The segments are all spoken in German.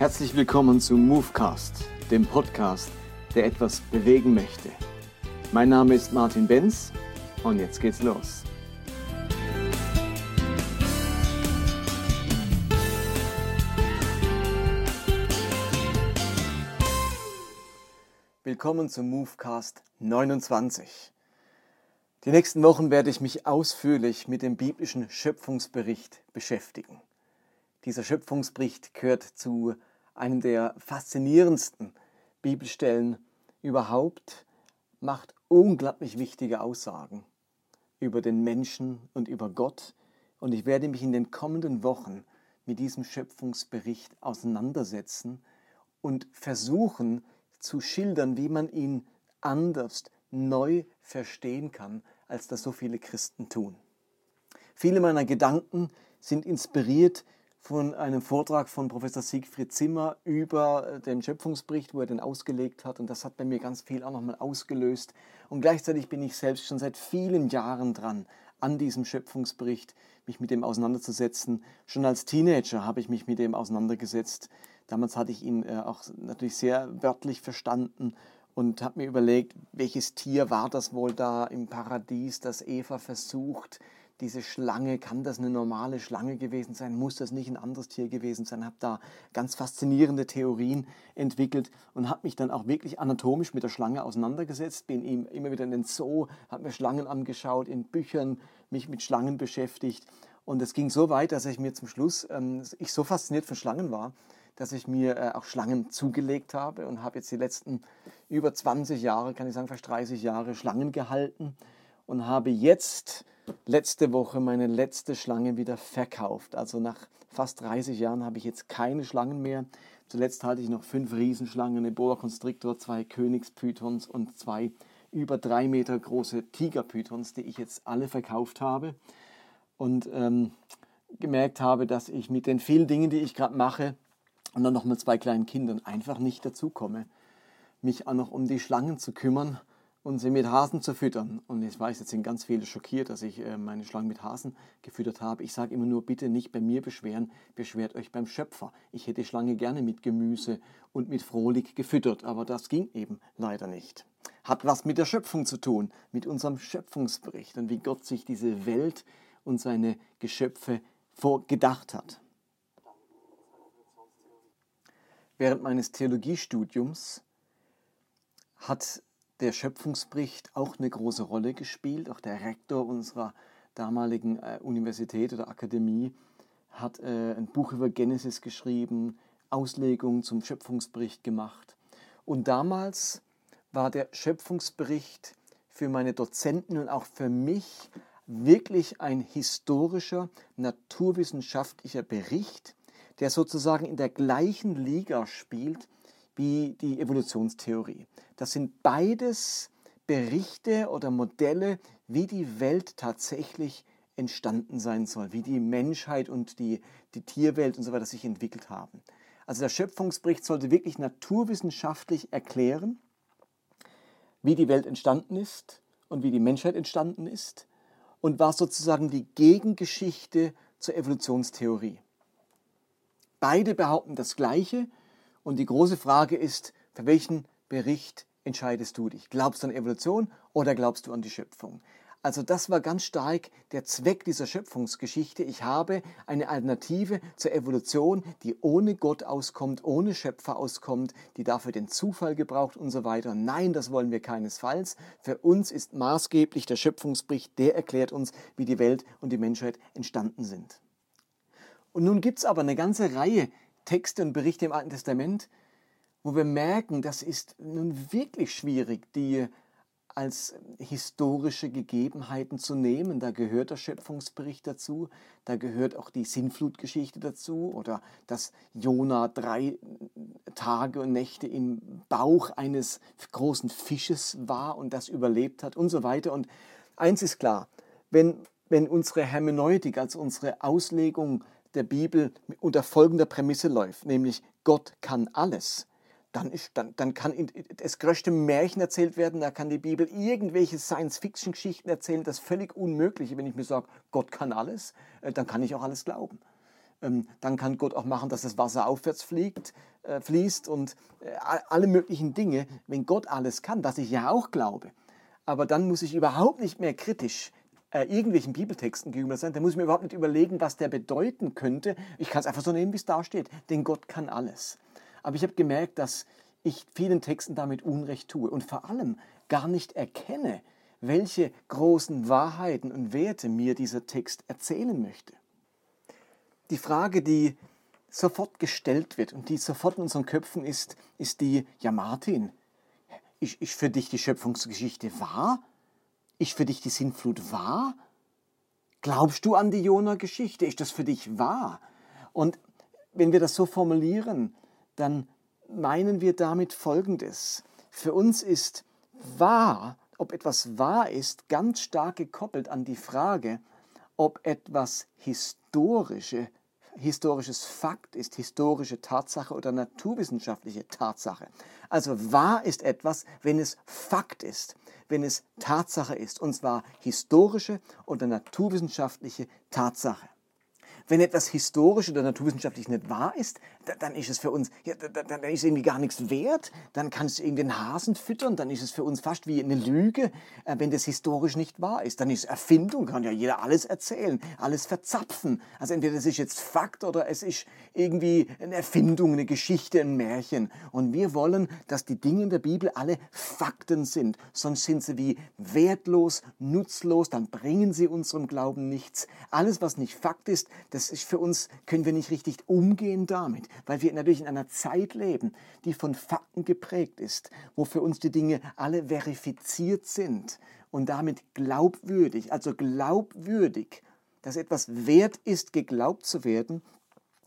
Herzlich willkommen zu Movecast, dem Podcast, der etwas bewegen möchte. Mein Name ist Martin Benz und jetzt geht's los. Willkommen zum Movecast 29. Die nächsten Wochen werde ich mich ausführlich mit dem biblischen Schöpfungsbericht beschäftigen. Dieser Schöpfungsbericht gehört zu einem der faszinierendsten Bibelstellen überhaupt, macht unglaublich wichtige Aussagen über den Menschen und über Gott. Und ich werde mich in den kommenden Wochen mit diesem Schöpfungsbericht auseinandersetzen und versuchen zu schildern, wie man ihn anders, neu verstehen kann, als das so viele Christen tun. Viele meiner Gedanken sind inspiriert von einem Vortrag von Professor Siegfried Zimmer über äh, den Schöpfungsbericht, wo er den ausgelegt hat. Und das hat bei mir ganz viel auch nochmal ausgelöst. Und gleichzeitig bin ich selbst schon seit vielen Jahren dran, an diesem Schöpfungsbericht mich mit dem auseinanderzusetzen. Schon als Teenager habe ich mich mit dem auseinandergesetzt. Damals hatte ich ihn äh, auch natürlich sehr wörtlich verstanden und habe mir überlegt, welches Tier war das wohl da im Paradies, das Eva versucht, diese Schlange, kann das eine normale Schlange gewesen sein? Muss das nicht ein anderes Tier gewesen sein? Habe da ganz faszinierende Theorien entwickelt und habe mich dann auch wirklich anatomisch mit der Schlange auseinandergesetzt. Bin immer wieder in den Zoo, habe mir Schlangen angeschaut, in Büchern mich mit Schlangen beschäftigt. Und es ging so weit, dass ich mir zum Schluss, ähm, ich so fasziniert von Schlangen war, dass ich mir äh, auch Schlangen zugelegt habe und habe jetzt die letzten über 20 Jahre, kann ich sagen, fast 30 Jahre Schlangen gehalten und habe jetzt letzte Woche meine letzte Schlange wieder verkauft. Also nach fast 30 Jahren habe ich jetzt keine Schlangen mehr. Zuletzt hatte ich noch fünf Riesenschlangen, eine Boa Constrictor, zwei Königspythons und zwei über drei Meter große Tigerpythons, die ich jetzt alle verkauft habe. Und ähm, gemerkt habe, dass ich mit den vielen Dingen, die ich gerade mache, und dann noch mit zwei kleinen Kindern einfach nicht dazu komme, mich auch noch um die Schlangen zu kümmern und sie mit Hasen zu füttern. Und ich weiß, jetzt sind ganz viele schockiert, dass ich äh, meine Schlangen mit Hasen gefüttert habe. Ich sage immer nur, bitte nicht bei mir beschweren, beschwert euch beim Schöpfer. Ich hätte Schlange gerne mit Gemüse und mit Frohlich gefüttert, aber das ging eben leider nicht. Hat was mit der Schöpfung zu tun, mit unserem Schöpfungsbericht und wie Gott sich diese Welt und seine Geschöpfe vorgedacht hat. Während meines Theologiestudiums hat der Schöpfungsbericht auch eine große Rolle gespielt. Auch der Rektor unserer damaligen äh, Universität oder Akademie hat äh, ein Buch über Genesis geschrieben, Auslegungen zum Schöpfungsbericht gemacht. Und damals war der Schöpfungsbericht für meine Dozenten und auch für mich wirklich ein historischer, naturwissenschaftlicher Bericht, der sozusagen in der gleichen Liga spielt wie die Evolutionstheorie. Das sind beides Berichte oder Modelle, wie die Welt tatsächlich entstanden sein soll, wie die Menschheit und die, die Tierwelt und so weiter sich entwickelt haben. Also der Schöpfungsbericht sollte wirklich naturwissenschaftlich erklären, wie die Welt entstanden ist und wie die Menschheit entstanden ist und war sozusagen die Gegengeschichte zur Evolutionstheorie. Beide behaupten das Gleiche und die große Frage ist, für welchen Bericht entscheidest du dich? Glaubst du an Evolution oder glaubst du an die Schöpfung? Also das war ganz stark der Zweck dieser Schöpfungsgeschichte. Ich habe eine Alternative zur Evolution, die ohne Gott auskommt, ohne Schöpfer auskommt, die dafür den Zufall gebraucht und so weiter. Nein, das wollen wir keinesfalls. Für uns ist maßgeblich der Schöpfungsbericht, der erklärt uns, wie die Welt und die Menschheit entstanden sind. Und nun gibt es aber eine ganze Reihe Texte und Berichte im Alten Testament, wo wir merken, das ist nun wirklich schwierig, die als historische Gegebenheiten zu nehmen. Da gehört der Schöpfungsbericht dazu, da gehört auch die Sinnflutgeschichte dazu oder dass Jona drei Tage und Nächte im Bauch eines großen Fisches war und das überlebt hat und so weiter. Und eins ist klar, wenn, wenn unsere Hermeneutik, also unsere Auslegung der Bibel unter folgender Prämisse läuft, nämlich Gott kann alles, dann, ist, dann, dann kann das größte Märchen erzählt werden, da kann die Bibel irgendwelche Science-Fiction-Geschichten erzählen, das völlig Unmögliche, wenn ich mir sage, Gott kann alles, äh, dann kann ich auch alles glauben. ähm, dann kann Gott auch machen, dass das Wasser aufwärts fliegt, äh, fließt und äh, alle möglichen Dinge, wenn Gott alles kann, was ich ja auch glaube. Aber dann muss ich überhaupt nicht mehr kritisch äh, irgendwelchen Bibeltexten gegenüber sein. Da muss ich mir überhaupt nicht überlegen, was der bedeuten könnte. Ich kann es einfach so nehmen, wie es da steht. Denn Gott kann alles. Aber ich habe gemerkt, dass ich vielen Texten damit Unrecht tue und vor allem gar nicht erkenne, welche großen Wahrheiten und Werte mir dieser Text erzählen möchte. Die Frage, die sofort gestellt wird und die sofort in unseren Köpfen ist, ist die, ja Martin, ist, ist für dich die Schöpfungsgeschichte wahr? Ist für dich die Sintflut wahr? Glaubst du an die Jona-Geschichte? Ist das für dich wahr? Und wenn wir das so formulieren, dann meinen wir damit Folgendes. Für uns ist wahr, ob etwas wahr ist, ganz stark gekoppelt an die Frage, ob etwas historische, historisches Fakt ist, historische Tatsache oder naturwissenschaftliche Tatsache. Also wahr ist etwas, wenn es Fakt ist, wenn es Tatsache ist, und zwar historische oder naturwissenschaftliche Tatsache. Wenn etwas historisch oder naturwissenschaftlich nicht wahr ist, dann ist es für uns, ja, dann ist irgendwie gar nichts wert, dann kannst du irgendwie den Hasen füttern, dann ist es für uns fast wie eine Lüge, äh, wenn das historisch nicht wahr ist. Dann ist Erfindung, kann ja jeder alles erzählen, alles verzapfen. Also entweder es ist jetzt Fakt oder es ist irgendwie eine Erfindung, eine Geschichte, ein Märchen. Und wir wollen, dass die Dinge in der Bibel alle Fakten sind, sonst sind sie wie wertlos, nutzlos, dann bringen sie unserem Glauben nichts. Alles, was nicht Fakt ist, das das ist für uns, können wir nicht richtig umgehen damit, weil wir natürlich in einer Zeit leben, die von Fakten geprägt ist, wo für uns die Dinge alle verifiziert sind und damit glaubwürdig, also glaubwürdig, dass etwas wert ist, geglaubt zu werden,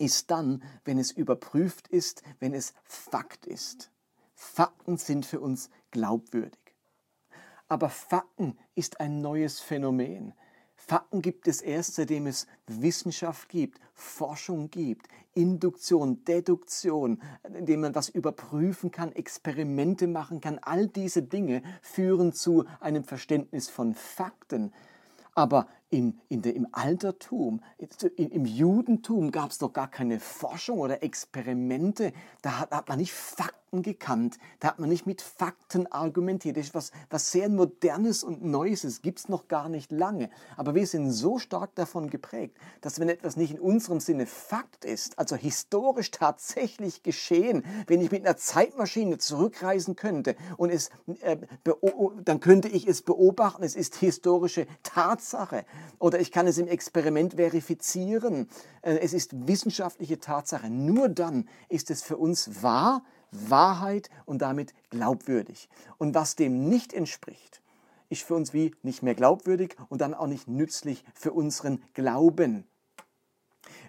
ist dann, wenn es überprüft ist, wenn es Fakt ist. Fakten sind für uns glaubwürdig. Aber Fakten ist ein neues Phänomen. Fakten gibt es erst, seitdem es Wissenschaft gibt, Forschung gibt, Induktion, Deduktion, indem man was überprüfen kann, Experimente machen kann. All diese Dinge führen zu einem Verständnis von Fakten. Aber in, in der, im Altertum, im Judentum gab es doch gar keine Forschung oder Experimente. Da hat, hat man nicht Fakten Fakten gekannt. Da hat man nicht mit Fakten argumentiert. Das ist was, was sehr Modernes und Neues ist. Gibt es noch gar nicht lange. Aber wir sind so stark davon geprägt, dass wenn etwas nicht in unserem Sinne Fakt ist, also historisch tatsächlich geschehen, wenn ich mit einer Zeitmaschine zurückreisen könnte und es, äh, dann könnte ich es beobachten, es ist historische Tatsache. Oder ich kann es im Experiment verifizieren. Äh, es ist wissenschaftliche Tatsache. Nur dann ist es für uns wahr, Wahrheit und damit glaubwürdig. Und was dem nicht entspricht, ist für uns wie nicht mehr glaubwürdig und dann auch nicht nützlich für unseren Glauben.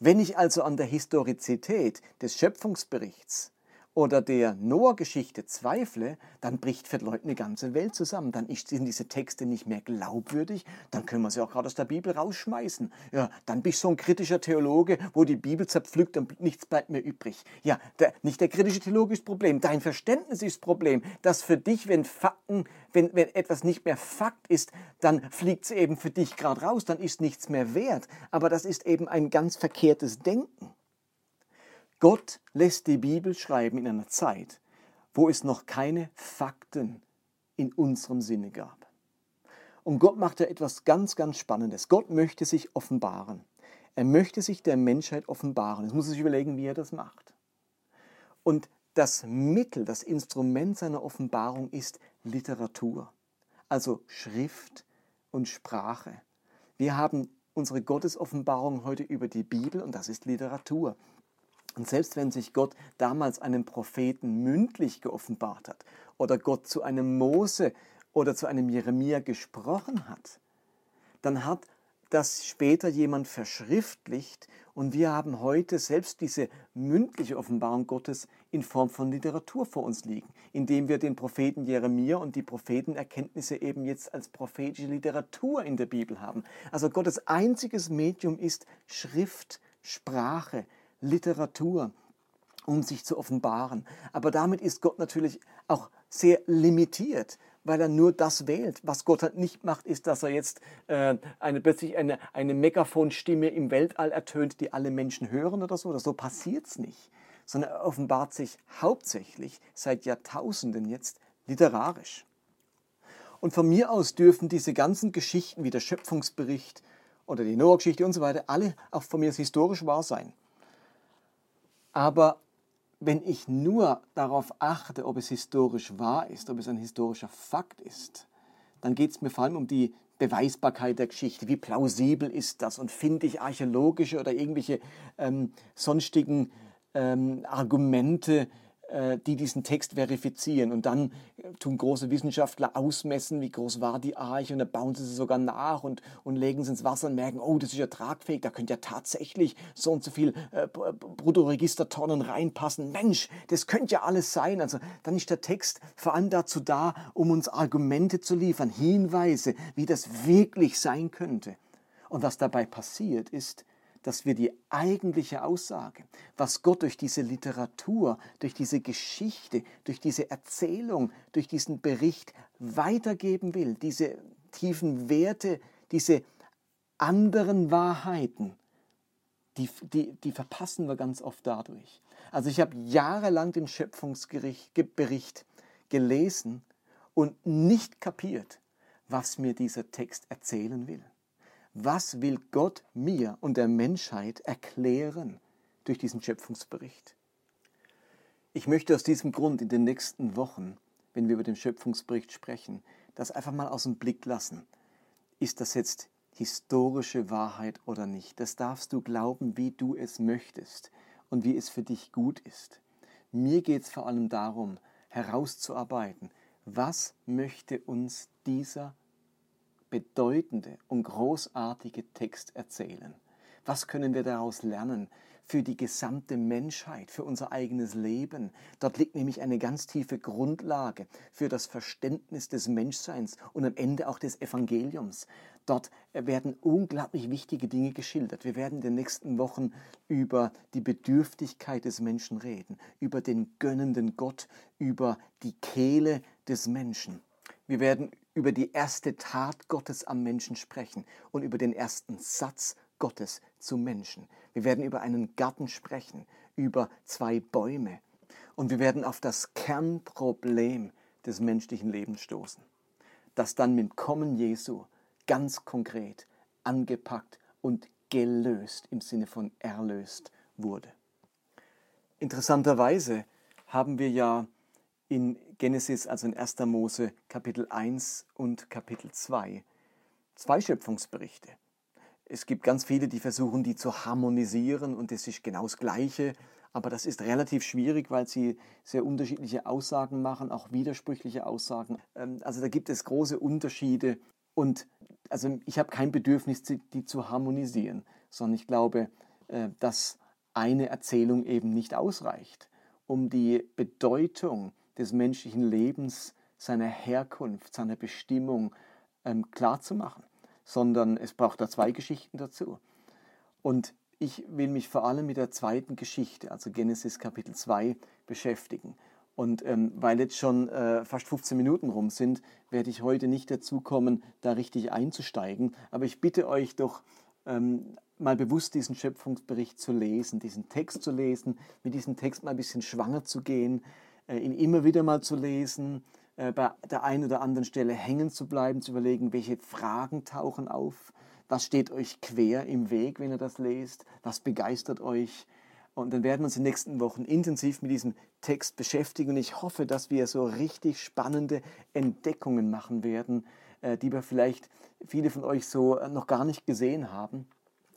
Wenn ich also an der Historizität des Schöpfungsberichts oder der Noah-Geschichte zweifle, dann bricht für Leute eine ganze Welt zusammen. Dann sind diese Texte nicht mehr glaubwürdig. Dann können wir sie auch gerade aus der Bibel rausschmeißen. Ja, dann bist du so ein kritischer Theologe, wo die Bibel zerpflückt und nichts bleibt mehr übrig. Ja, der, nicht der kritische Theologe ist das Problem. Dein Verständnis ist das Problem. Dass für dich, wenn Fakten, wenn, wenn etwas nicht mehr Fakt ist, dann fliegt es eben für dich gerade raus. Dann ist nichts mehr wert. Aber das ist eben ein ganz verkehrtes Denken. Gott lässt die Bibel schreiben in einer Zeit, wo es noch keine Fakten in unserem Sinne gab. Und Gott macht ja etwas ganz, ganz Spannendes. Gott möchte sich offenbaren. Er möchte sich der Menschheit offenbaren. Jetzt muss sich überlegen, wie er das macht. Und das Mittel, das Instrument seiner Offenbarung ist Literatur, also Schrift und Sprache. Wir haben unsere Gottesoffenbarung heute über die Bibel und das ist Literatur. Und selbst wenn sich Gott damals einem Propheten mündlich geoffenbart hat oder Gott zu einem Mose oder zu einem Jeremia gesprochen hat, dann hat das später jemand verschriftlicht und wir haben heute selbst diese mündliche Offenbarung Gottes in Form von Literatur vor uns liegen, indem wir den Propheten Jeremia und die Prophetenerkenntnisse eben jetzt als prophetische Literatur in der Bibel haben. Also Gottes einziges Medium ist Schrift, Sprache, Literatur, um sich zu offenbaren. Aber damit ist Gott natürlich auch sehr limitiert, weil er nur das wählt. Was Gott halt nicht macht, ist, dass er jetzt äh, eine, plötzlich eine, eine Megaphonstimme im Weltall ertönt, die alle Menschen hören oder so. Oder so passiert es nicht. Sondern er offenbart sich hauptsächlich seit Jahrtausenden jetzt literarisch. Und von mir aus dürfen diese ganzen Geschichten wie der Schöpfungsbericht oder die Noah-Geschichte und so weiter alle auch von mir historisch wahr sein. Aber wenn ich nur darauf achte, ob es historisch wahr ist, ob es ein historischer Fakt ist, dann geht es mir vor allem um die Beweisbarkeit der Geschichte. Wie plausibel ist das? Und finde ich archäologische oder irgendwelche ähm, sonstigen ähm, Argumente die diesen Text verifizieren. Und dann äh, tun große Wissenschaftler ausmessen, wie groß war die Arche und dann bauen sie sie sogar nach und, und legen sie ins Wasser und merken, oh, das ist ja tragfähig, da könnte ja tatsächlich so und so viel äh, Bruttoregistertonnen reinpassen. Mensch, das könnte ja alles sein. Also dann ist der Text vor allem dazu da, um uns Argumente zu liefern, Hinweise, wie das wirklich sein könnte. Und was dabei passiert ist, dass wir die eigentliche Aussage, was Gott durch diese Literatur, durch diese Geschichte, durch diese Erzählung, durch diesen Bericht weitergeben will, diese tiefen Werte, diese anderen Wahrheiten, die, die, die verpassen wir ganz oft dadurch. Also ich habe jahrelang den Schöpfungsbericht gelesen und nicht kapiert, was mir dieser Text erzählen will. Was will Gott mir und der Menschheit erklären durch diesen Schöpfungsbericht? Ich möchte aus diesem Grund in den nächsten Wochen, wenn wir über den Schöpfungsbericht sprechen, das einfach mal aus dem Blick lassen. Ist das jetzt historische Wahrheit oder nicht? Das darfst du glauben, wie du es möchtest und wie es für dich gut ist. Mir geht es vor allem darum, herauszuarbeiten, was möchte uns dieser bedeutende und großartige Text erzählen? Was können wir daraus lernen für die gesamte Menschheit, für unser eigenes Leben? Dort liegt nämlich eine ganz tiefe Grundlage für das Verständnis des Menschseins und am Ende auch des Evangeliums. Dort werden unglaublich wichtige Dinge geschildert. Wir werden in den nächsten Wochen über die Bedürftigkeit des Menschen reden, über den gönnenden Gott, über die Kehle des Menschen. Wir werden über die erste Tat Gottes am Menschen sprechen und über den ersten Satz Gottes zum Menschen. Wir werden über einen Garten sprechen, über zwei Bäume und wir werden auf das Kernproblem des menschlichen Lebens stoßen, das dann mit Kommen Jesu ganz konkret angepackt und gelöst im Sinne von erlöst wurde. Interessanterweise haben wir ja in Genesis, also in 1. Mose Kapitel 1 und Kapitel 2, zwei Schöpfungsberichte. Es gibt ganz viele, die versuchen, die zu harmonisieren und das ist genau das Gleiche, aber das ist relativ schwierig, weil sie sehr unterschiedliche Aussagen machen, auch widersprüchliche Aussagen. Ähm, also da gibt es große Unterschiede und also ich habe kein Bedürfnis, die zu harmonisieren, sondern ich glaube, äh, dass eine Erzählung eben nicht ausreicht, um die Bedeutung des menschlichen Lebens, seiner Herkunft, seiner Bestimmung ähm, klarzumachen, sondern es braucht da zwei Geschichten dazu. Und ich will mich vor allem mit der zweiten Geschichte, also Genesis Kapitel 2, beschäftigen. Und ähm, weil jetzt schon äh, fast 15 Minuten rum sind, werde ich heute nicht dazu kommen, da richtig einzusteigen. Aber ich bitte euch doch, ähm, mal bewusst diesen Schöpfungsbericht zu lesen, diesen Text zu lesen, mit diesem Text mal ein bisschen schwanger zu gehen, ihn immer wieder mal zu lesen, äh, bei der einen oder anderen Stelle hängen zu bleiben, zu überlegen, welche Fragen tauchen auf, was steht euch quer im Weg, wenn ihr das lest, was begeistert euch. Und dann werden wir uns in den nächsten Wochen intensiv mit diesem Text beschäftigen und ich hoffe, dass wir so richtig spannende Entdeckungen machen werden, äh, die wir vielleicht viele von euch so noch gar nicht gesehen haben.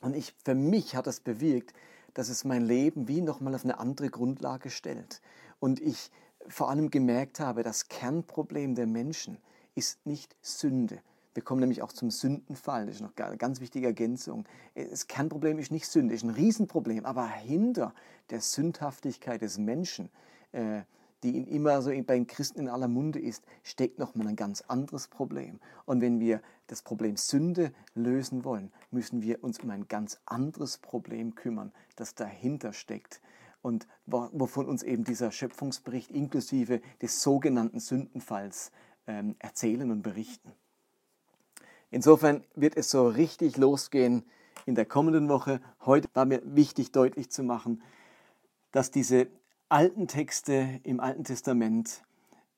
Und ich, für mich hat das bewirkt, dass es mein Leben wie nochmal auf eine andere Grundlage stellt. Und ich vor allem gemerkt habe, das Kernproblem der Menschen ist nicht Sünde. Wir kommen nämlich auch zum Sündenfall, das ist noch eine ganz wichtige Ergänzung. Das Kernproblem ist nicht Sünde, ist ein Riesenproblem, aber hinter der Sündhaftigkeit des Menschen, äh, die immer so bei den Christen in aller Munde ist, steckt nochmal ein ganz anderes Problem. Und wenn wir das Problem Sünde lösen wollen, müssen wir uns um ein ganz anderes Problem kümmern, das dahinter steckt und wovon uns eben dieser Schöpfungsbericht inklusive des sogenannten Sündenfalls ähm, erzählen und berichten. Insofern wird es so richtig losgehen in der kommenden Woche. Heute war mir wichtig deutlich zu machen, dass diese alten Texte im Alten Testament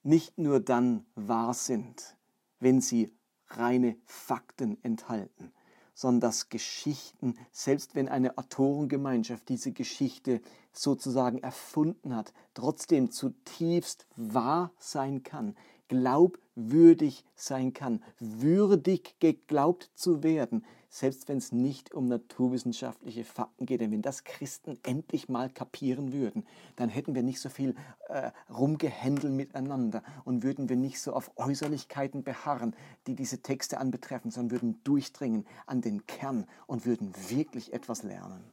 nicht nur dann wahr sind, wenn sie reine Fakten enthalten, sondern dass Geschichten, selbst wenn eine Autorengemeinschaft diese Geschichte sozusagen erfunden hat, trotzdem zutiefst wahr sein kann, glaubwürdig sein kann, würdig geglaubt zu werden, selbst wenn es nicht um naturwissenschaftliche Fakten geht. Denn wenn das Christen endlich mal kapieren würden, dann hätten wir nicht so viel äh, rumgehändelt miteinander und würden wir nicht so auf Äußerlichkeiten beharren, die diese Texte anbetreffen, sondern würden durchdringen an den Kern und würden wirklich etwas lernen.